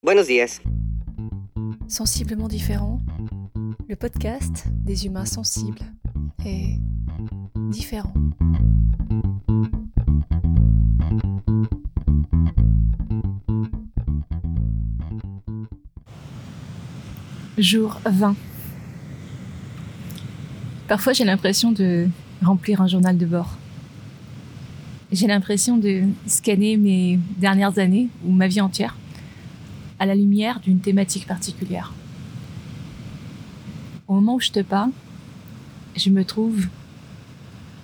Buenos días. Sensiblement différent, le podcast des humains sensibles et différent. Jour 20. Parfois j'ai l'impression de remplir un journal de bord. J'ai l'impression de scanner mes dernières années ou ma vie entière à la lumière d'une thématique particulière. Au moment où je te parle, je me trouve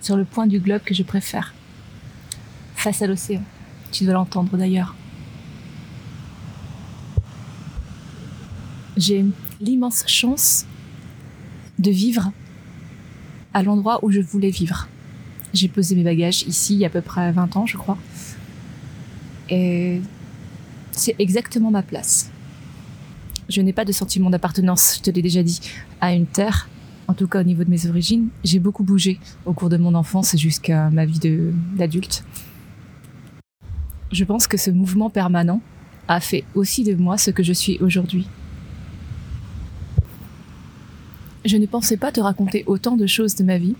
sur le point du globe que je préfère, face à l'océan. Tu dois l'entendre d'ailleurs. J'ai l'immense chance de vivre à l'endroit où je voulais vivre. J'ai posé mes bagages ici il y a à peu près 20 ans, je crois. Et c'est exactement ma place. Je n'ai pas de sentiment d'appartenance, je te l'ai déjà dit, à une terre, en tout cas au niveau de mes origines. J'ai beaucoup bougé au cours de mon enfance jusqu'à ma vie d'adulte. Je pense que ce mouvement permanent a fait aussi de moi ce que je suis aujourd'hui. Je ne pensais pas te raconter autant de choses de ma vie.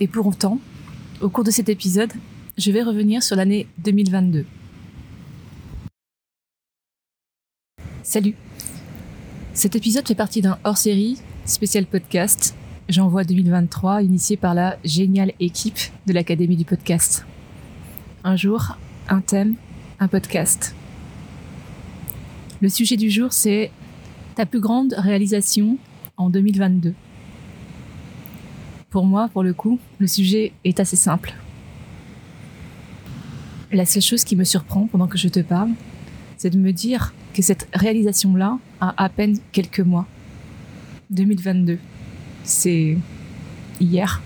Et pour autant, au cours de cet épisode, je vais revenir sur l'année 2022. Salut Cet épisode fait partie d'un hors-série spécial podcast J'envoie 2023 initié par la géniale équipe de l'Académie du podcast. Un jour, un thème, un podcast. Le sujet du jour, c'est ta plus grande réalisation en 2022. Pour moi, pour le coup, le sujet est assez simple. La seule chose qui me surprend pendant que je te parle, c'est de me dire que cette réalisation-là a à peine quelques mois. 2022. C'est hier.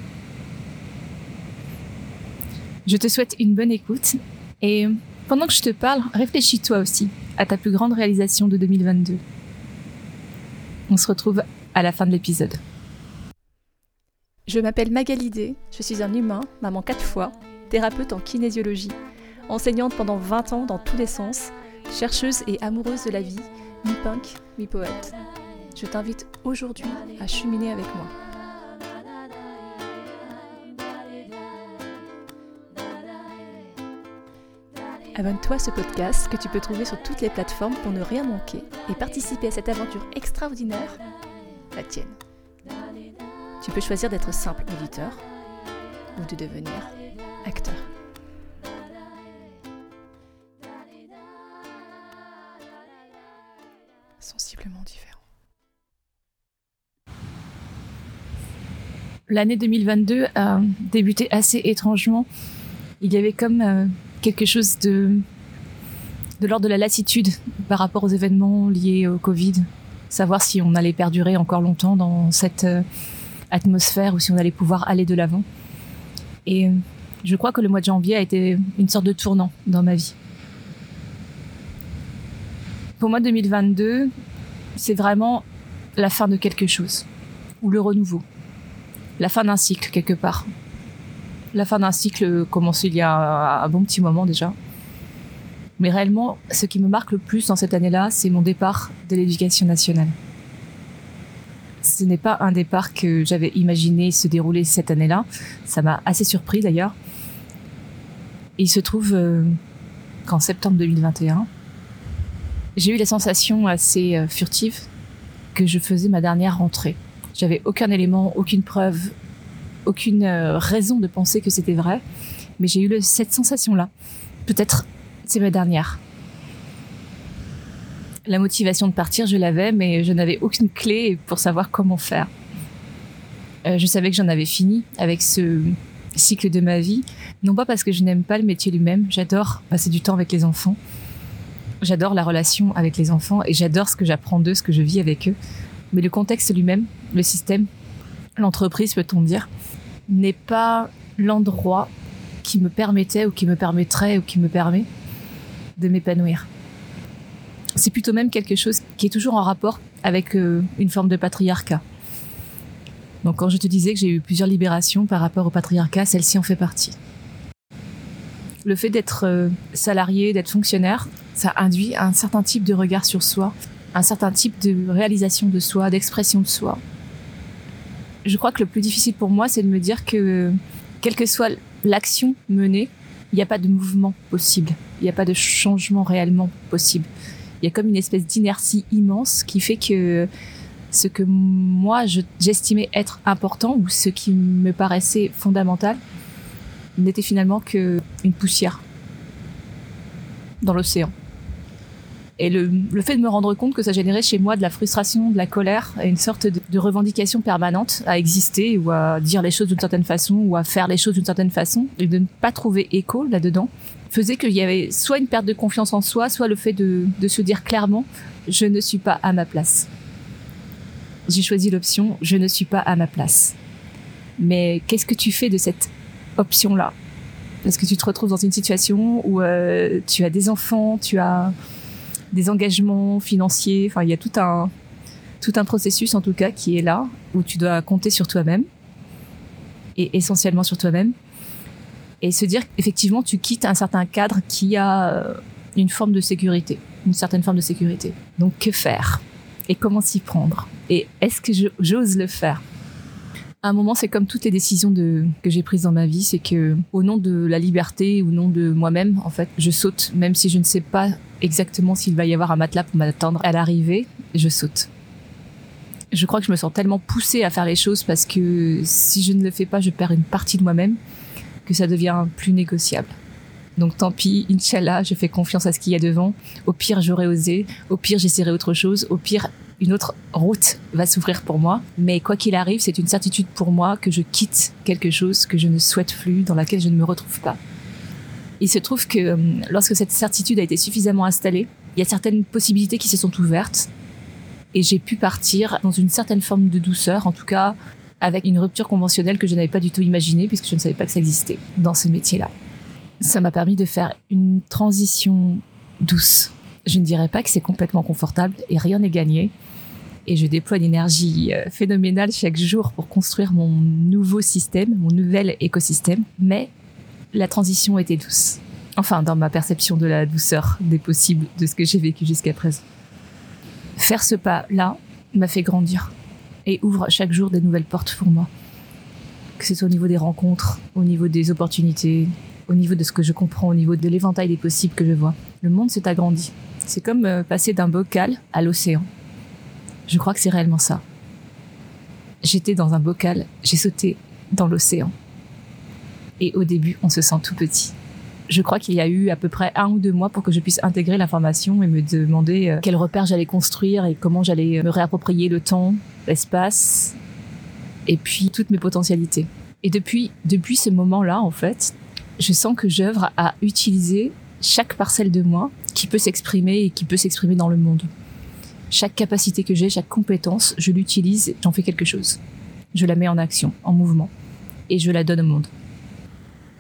Je te souhaite une bonne écoute et pendant que je te parle, réfléchis toi aussi à ta plus grande réalisation de 2022. On se retrouve à la fin de l'épisode. Je m'appelle Magalidé, je suis un humain, maman quatre fois, thérapeute en kinésiologie, enseignante pendant 20 ans dans tous les sens, chercheuse et amoureuse de la vie, mi-punk, mi-poète. Je t'invite aujourd'hui à cheminer avec moi. Abonne-toi à ce podcast que tu peux trouver sur toutes les plateformes pour ne rien manquer et participer à cette aventure extraordinaire, la tienne. Tu peux choisir d'être simple auditeur ou de devenir acteur. L'année 2022 a débuté assez étrangement. Il y avait comme euh, quelque chose de, de l'ordre de la lassitude par rapport aux événements liés au Covid. Savoir si on allait perdurer encore longtemps dans cette euh, atmosphère ou si on allait pouvoir aller de l'avant. Et je crois que le mois de janvier a été une sorte de tournant dans ma vie. Pour moi, 2022, c'est vraiment la fin de quelque chose, ou le renouveau, la fin d'un cycle quelque part. La fin d'un cycle commencé il y a un bon petit moment déjà. Mais réellement, ce qui me marque le plus dans cette année-là, c'est mon départ de l'éducation nationale. Ce n'est pas un départ que j'avais imaginé se dérouler cette année-là. Ça m'a assez surpris d'ailleurs. Il se trouve euh, qu'en septembre 2021, j'ai eu la sensation assez euh, furtive que je faisais ma dernière rentrée. J'avais aucun élément, aucune preuve, aucune euh, raison de penser que c'était vrai, mais j'ai eu cette sensation-là. Peut-être c'est ma dernière. La motivation de partir, je l'avais, mais je n'avais aucune clé pour savoir comment faire. Euh, je savais que j'en avais fini avec ce cycle de ma vie, non pas parce que je n'aime pas le métier lui-même, j'adore passer du temps avec les enfants, j'adore la relation avec les enfants et j'adore ce que j'apprends d'eux, ce que je vis avec eux, mais le contexte lui-même, le système, l'entreprise, peut-on dire, n'est pas l'endroit qui me permettait ou qui me permettrait ou qui me permet de m'épanouir c'est plutôt même quelque chose qui est toujours en rapport avec euh, une forme de patriarcat. Donc quand je te disais que j'ai eu plusieurs libérations par rapport au patriarcat, celle-ci en fait partie. Le fait d'être euh, salarié, d'être fonctionnaire, Ça induit un certain type de regard sur soi, un certain type de réalisation de soi, d'expression de soi. Je crois que le plus difficile pour moi, c'est de me dire que, quelle que soit l'action menée, il n'y a pas de mouvement possible. Il n'y a pas de changement réellement possible. Il y a comme une espèce d'inertie immense qui fait que ce que moi j'estimais être important ou ce qui me paraissait fondamental n'était finalement que une poussière dans l'océan. Et le, fait de me rendre compte que ça générait chez moi de la frustration, de la colère et une sorte de, revendication permanente à exister ou à dire les choses d'une certaine façon ou à faire les choses d'une certaine façon et de ne pas trouver écho là-dedans faisait qu'il y avait soit une perte de confiance en soi, soit le fait de, de se dire clairement je ne suis pas à ma place. J'ai choisi l'option je ne suis pas à ma place. Mais qu'est-ce que tu fais de cette option-là? Parce que tu te retrouves dans une situation où euh, tu as des enfants, tu as des engagements financiers, enfin il y a tout un tout un processus en tout cas qui est là où tu dois compter sur toi-même et essentiellement sur toi-même et se dire qu'effectivement tu quittes un certain cadre qui a euh, une forme de sécurité, une certaine forme de sécurité. Donc que faire? Et comment s'y prendre? Et est-ce que j'ose le faire? Un moment, c'est comme toutes les décisions que j'ai prises dans ma vie, c'est que au nom de la liberté, au nom de moi-même, en fait, je saute, même si je ne sais pas exactement s'il va y avoir un matelas pour m'attendre à l'arrivée, je saute. Je crois que je me sens tellement poussée à faire les choses parce que si je ne le fais pas, je perds une partie de moi-même, que ça devient plus négociable. Donc tant pis, Inch'Allah, je fais confiance à ce qu'il y a devant. Au pire, j'aurais osé. Au pire, j'essaierai autre chose. Au pire, une autre route va s'ouvrir pour moi. Mais quoi qu'il arrive, c'est une certitude pour moi que je quitte quelque chose que je ne souhaite plus, dans laquelle je ne me retrouve pas. Il se trouve que euh, lorsque cette certitude a été suffisamment installée, il y a certaines possibilités qui se sont ouvertes et j'ai pu partir dans une certaine forme de douceur, en tout cas avec une rupture conventionnelle que je n'avais pas du tout imaginée puisque je ne savais pas que ça existait dans ce métier-là. Ça m'a permis de faire une transition douce. Je ne dirais pas que c'est complètement confortable et rien n'est gagné. Et je déploie une énergie euh, phénoménale chaque jour pour construire mon nouveau système, mon nouvel écosystème. Mais la transition était douce. Enfin, dans ma perception de la douceur des possibles de ce que j'ai vécu jusqu'à présent. Faire ce pas-là m'a fait grandir et ouvre chaque jour des nouvelles portes pour moi. Que ce soit au niveau des rencontres, au niveau des opportunités, au niveau de ce que je comprends, au niveau de l'éventail des possibles que je vois. Le monde s'est agrandi. C'est comme euh, passer d'un bocal à l'océan. Je crois que c'est réellement ça. J'étais dans un bocal, j'ai sauté dans l'océan et au début, on se sent tout petit. Je crois qu'il y a eu à peu près un ou deux mois pour que je puisse intégrer l'information et me demander euh, quels repères j'allais construire et comment j'allais me réapproprier le temps, l'espace et puis toutes mes potentialités. Et depuis, depuis ce moment-là, en fait, je sens que j'œuvre à utiliser chaque parcelle de moi qui peut s'exprimer et qui peut s'exprimer dans le monde. Chaque capacité que j'ai, chaque compétence, je l'utilise, j'en fais quelque chose. Je la mets en action, en mouvement, et je la donne au monde.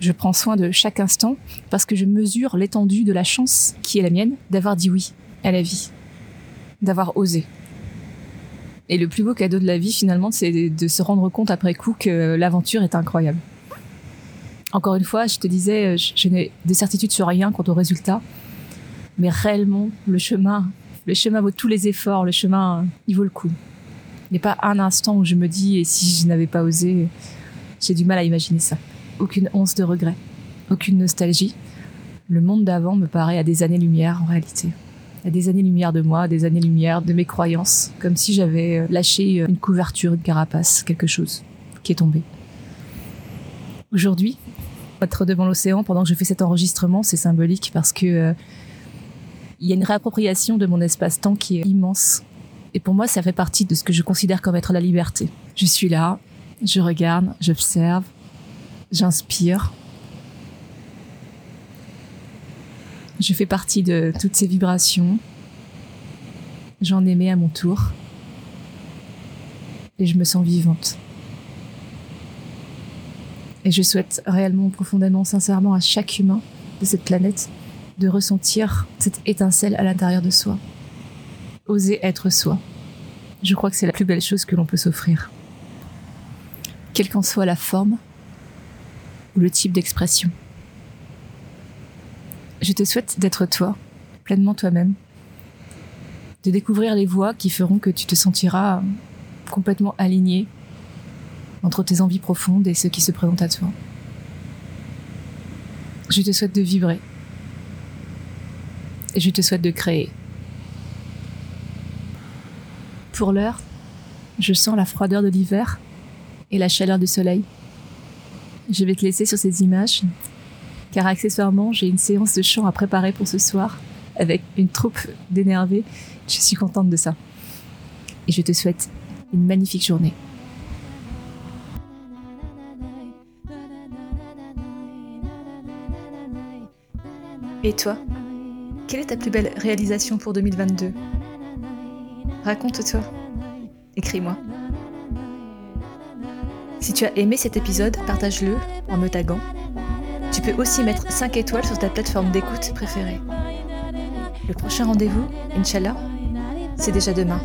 Je prends soin de chaque instant parce que je mesure l'étendue de la chance qui est la mienne d'avoir dit oui à la vie, d'avoir osé. Et le plus beau cadeau de la vie, finalement, c'est de se rendre compte après coup que l'aventure est incroyable. Encore une fois, je te disais, je n'ai de certitude sur rien quant au résultat, mais réellement, le chemin, le chemin vaut tous les efforts, le chemin, il vaut le coup. Il n'y a pas un instant où je me dis, et si je n'avais pas osé, j'ai du mal à imaginer ça aucune once de regret, aucune nostalgie. Le monde d'avant me paraît à des années-lumière en réalité. À des années-lumière de moi, à des années-lumière de mes croyances, comme si j'avais euh, lâché euh, une couverture, une carapace, quelque chose qui est tombé. Aujourd'hui, être devant l'océan pendant que je fais cet enregistrement, c'est symbolique parce que euh, il y a une réappropriation de mon espace-temps qui est immense. Et pour moi, ça fait partie de ce que je considère comme être la liberté. Je suis là, je regarde, j'observe, j'inspire. Je fais partie de toutes ces vibrations. J'en émets à mon tour. Et je me sens vivante. Et je souhaite réellement, profondément, sincèrement à chaque humain de cette planète de ressentir cette étincelle à l'intérieur de soi. Oser être soi. Je crois que c'est la plus belle chose que l'on peut s'offrir. Quelle qu'en soit la forme, le type d'expression. Je te souhaite d'être toi, pleinement toi-même, de découvrir les voies qui feront que tu te sentiras complètement aligné entre tes envies profondes et ce qui se présente à toi. Je te souhaite de vibrer et je te souhaite de créer. Pour l'heure, je sens la froideur de l'hiver et la chaleur du soleil. Je vais te laisser sur ces images, car accessoirement, j'ai une séance de chant à préparer pour ce soir avec une troupe d'énervés. Je suis contente de ça. Et je te souhaite une magnifique journée. Et toi Quelle est ta plus belle réalisation pour 2022 Raconte-toi. Écris-moi. Si tu as aimé cet épisode, partage-le en me taguant. Tu peux aussi mettre 5 étoiles sur ta plateforme d'écoute préférée. Le prochain rendez-vous, Inch'Allah, c'est déjà demain.